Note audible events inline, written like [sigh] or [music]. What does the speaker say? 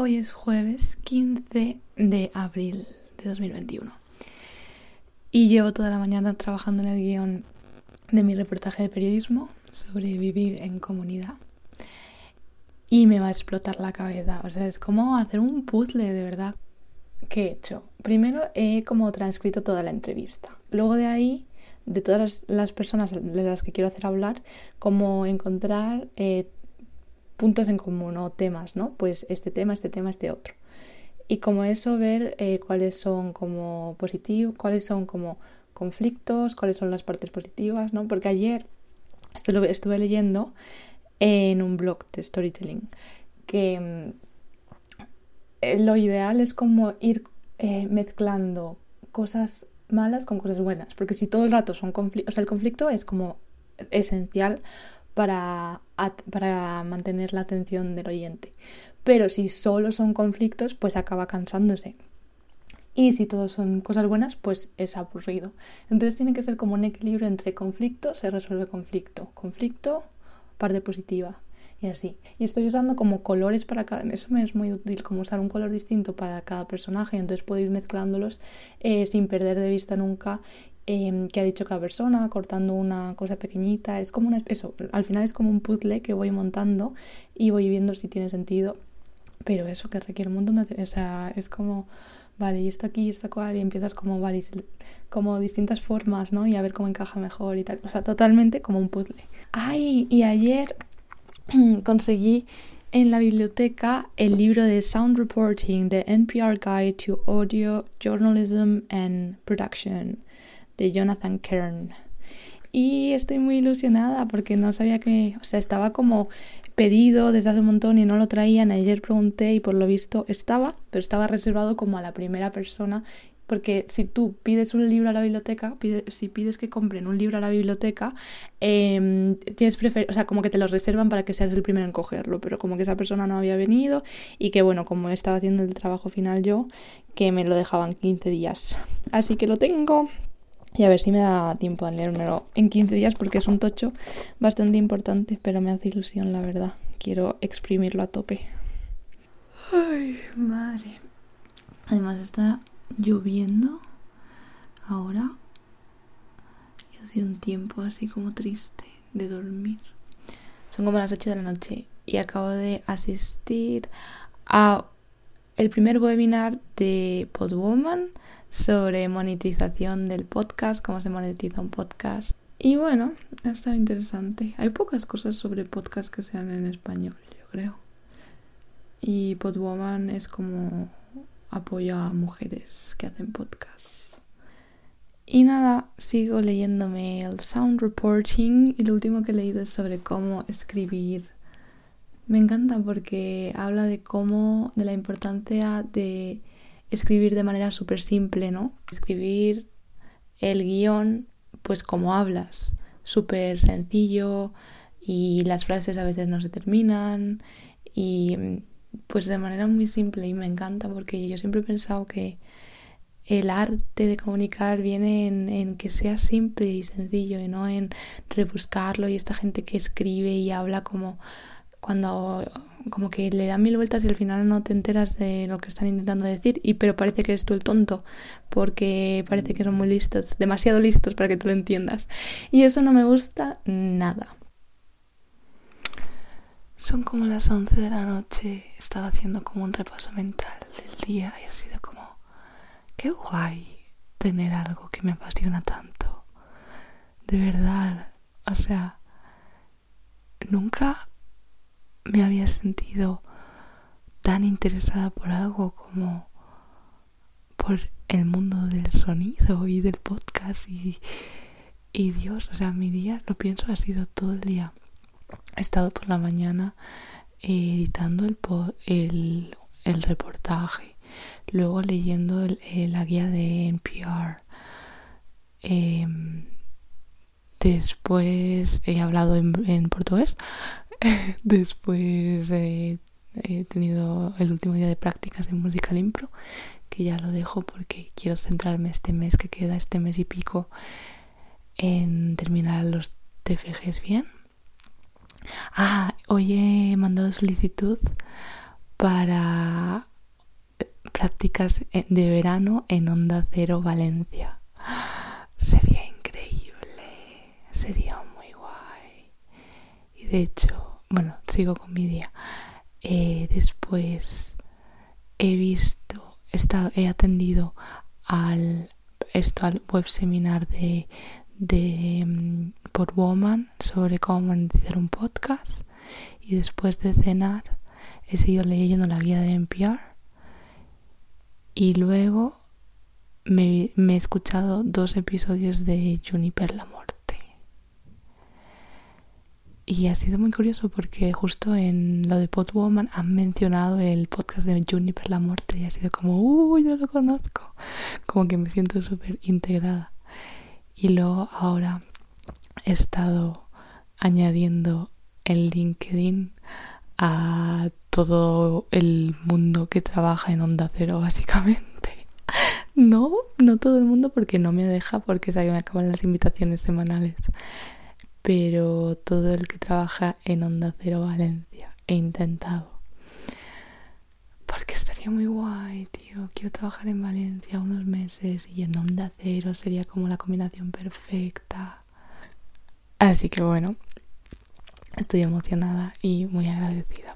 Hoy es jueves 15 de abril de 2021 y llevo toda la mañana trabajando en el guion de mi reportaje de periodismo sobre vivir en comunidad y me va a explotar la cabeza. O sea, es como hacer un puzzle de verdad. ¿Qué he hecho? Primero he como transcrito toda la entrevista. Luego de ahí, de todas las personas de las que quiero hacer hablar, como encontrar eh, puntos en común o temas, ¿no? Pues este tema, este tema, este otro. Y como eso, ver eh, cuáles son como positivos, cuáles son como conflictos, cuáles son las partes positivas, ¿no? Porque ayer estuve, estuve leyendo en un blog de storytelling que mm, lo ideal es como ir eh, mezclando cosas malas con cosas buenas, porque si todo el rato son conflictos, o sea, el conflicto es como esencial para, para mantener la atención del oyente. Pero si solo son conflictos, pues acaba cansándose. Y si todos son cosas buenas, pues es aburrido. Entonces tiene que ser como un equilibrio entre conflicto, se resuelve conflicto, conflicto, parte positiva y así. Y estoy usando como colores para cada... Eso me es muy útil, como usar un color distinto para cada personaje, entonces puedo ir mezclándolos eh, sin perder de vista nunca eh, qué ha dicho cada persona, cortando una cosa pequeñita. Es como una... Eso, al final es como un puzzle que voy montando y voy viendo si tiene sentido. Pero eso que requiere un montón de... O sea, es como vale, y esto aquí, y esto cual, y empiezas como, vale, como distintas formas, ¿no? Y a ver cómo encaja mejor y tal. O sea, totalmente como un puzzle. Ay, y ayer [clears throat] conseguí en la biblioteca el libro de Sound Reporting, The NPR Guide to Audio Journalism and Production, de Jonathan Kern. Y estoy muy ilusionada porque no sabía que, o sea, estaba como pedido desde hace un montón y no lo traían. Ayer pregunté y por lo visto estaba, pero estaba reservado como a la primera persona. Porque si tú pides un libro a la biblioteca, si pides que compren un libro a la biblioteca, eh, tienes prefer o sea, como que te lo reservan para que seas el primero en cogerlo, pero como que esa persona no había venido y que bueno, como estaba haciendo el trabajo final yo, que me lo dejaban 15 días. Así que lo tengo, y a ver si me da tiempo a leérmelo en 15 días porque es un tocho bastante importante, pero me hace ilusión, la verdad. Quiero exprimirlo a tope. Ay, madre. Además está lloviendo ahora y hace un tiempo así como triste de dormir. Son como las 8 de la noche y acabo de asistir a el primer webinar de Podwoman sobre monetización del podcast, cómo se monetiza un podcast. Y bueno, ha estado interesante. Hay pocas cosas sobre podcast que sean en español, yo creo. Y Podwoman es como apoya a mujeres que hacen podcast. Y nada, sigo leyéndome el sound reporting y lo último que he leído es sobre cómo escribir. Me encanta porque habla de cómo, de la importancia de escribir de manera súper simple, ¿no? Escribir el guion, pues como hablas, súper sencillo y las frases a veces no se terminan y pues de manera muy simple y me encanta porque yo siempre he pensado que el arte de comunicar viene en, en, que sea simple y sencillo y no en rebuscarlo y esta gente que escribe y habla como cuando como que le dan mil vueltas y al final no te enteras de lo que están intentando decir, y pero parece que eres tú el tonto, porque parece que son muy listos, demasiado listos para que tú lo entiendas. Y eso no me gusta nada. Son como las 11 de la noche, estaba haciendo como un repaso mental del día y ha sido como, qué guay tener algo que me apasiona tanto. De verdad, o sea, nunca me había sentido tan interesada por algo como por el mundo del sonido y del podcast y, y Dios, o sea, mi día, lo pienso, ha sido todo el día. He estado por la mañana editando el, el, el reportaje, luego leyendo la guía de NPR. Em, después he hablado en portugués, [laughs] Después he tenido el último día de prácticas en Musical Impro, que ya lo dejo porque quiero centrarme este mes que queda, este mes y pico, en terminar los TFGs bien. Ah, hoy he mandado solicitud para prácticas de verano en Onda Cero Valencia. [gasps] Sería increíble, sería muy guay. Y de hecho, bueno, sigo con mi día. Eh, después he visto, he, estado, he atendido al, esto, al web seminar de, de um, por Woman sobre cómo monetizar un podcast. Y después de cenar he seguido leyendo la guía de NPR. Y luego me, me he escuchado dos episodios de Juniper la Muerte. Y ha sido muy curioso porque justo en lo de Podwoman han mencionado el podcast de Juniper la Muerte y ha sido como, uy, yo lo conozco. Como que me siento súper integrada. Y luego ahora he estado añadiendo el LinkedIn a todo el mundo que trabaja en Onda Cero, básicamente. [laughs] No, no todo el mundo porque no me deja, porque que me acaban las invitaciones semanales pero todo el que trabaja en Onda Cero Valencia he intentado. Porque estaría muy guay, tío. Quiero trabajar en Valencia unos meses y en Onda Cero sería como la combinación perfecta. Así que bueno, estoy emocionada y muy agradecida.